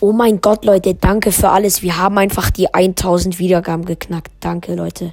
Oh mein Gott, Leute, danke für alles. Wir haben einfach die 1000 Wiedergaben geknackt. Danke, Leute.